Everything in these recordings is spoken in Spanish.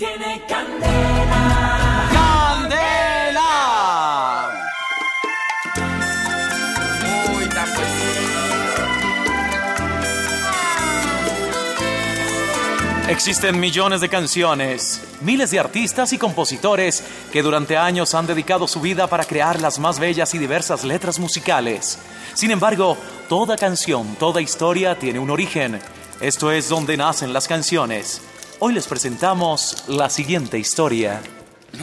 Tiene candela. ¡Candela! Uy, Existen millones de canciones, miles de artistas y compositores que durante años han dedicado su vida para crear las más bellas y diversas letras musicales. Sin embargo, toda canción, toda historia tiene un origen. Esto es donde nacen las canciones. Hoy les presentamos la siguiente historia.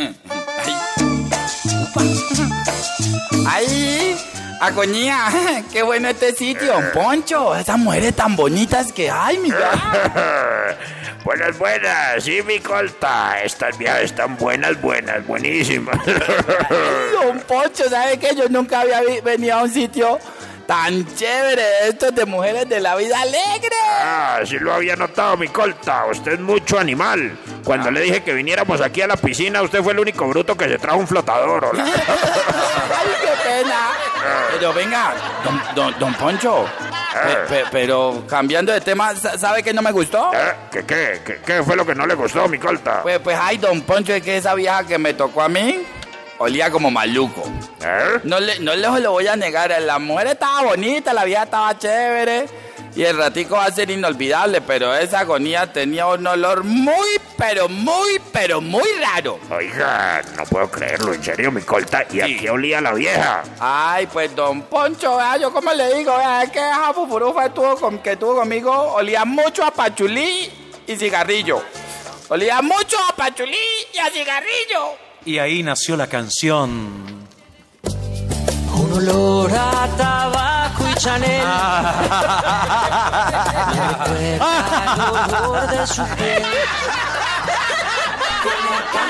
¡Ay! Agoñía, qué bueno este sitio, Poncho. Esas mujeres tan bonitas que hay, mira. Buenas, buenas, sí, mi colta. Estas viejas están buenas, buenas, buenísimas. Don Poncho, ¿sabe qué? Yo nunca había venido a un sitio tan chévere estos de mujeres de la vida alegre. Ah, sí lo había notado, mi colta. Usted es mucho animal. Cuando le dije que viniéramos aquí a la piscina, usted fue el único bruto que se trajo un flotador. Ay, qué pena. Pero venga, don, don- don Poncho, pe- pe- pero cambiando de tema, sa- ¿sabe qué no me gustó? ¿Eh? ¿Qué, qué, qué, qué fue lo que no le gustó, mi colta? Pues, pues, ay, don Poncho, es que esa vieja que me tocó a mí olía como maluco. ¿Eh? No le, no le lo voy a negar, la mujer estaba bonita, la vieja estaba chévere y el ratico va a ser inolvidable, pero esa agonía tenía un olor muy, pero muy, pero muy raro. Oiga, no puedo creerlo, en serio, mi colta. ¿Y a qué olía la vieja? Ay, pues don Poncho, vea, yo como le digo, vea, es que esa fufurufa estuvo con, que tuvo conmigo olía mucho a pachulí y cigarrillo. Olía mucho a pachulí y a cigarrillo. Y ahí nació la canción. Un olor a tabaco y Chanel. Ah. Me recuerda el olor de su piel.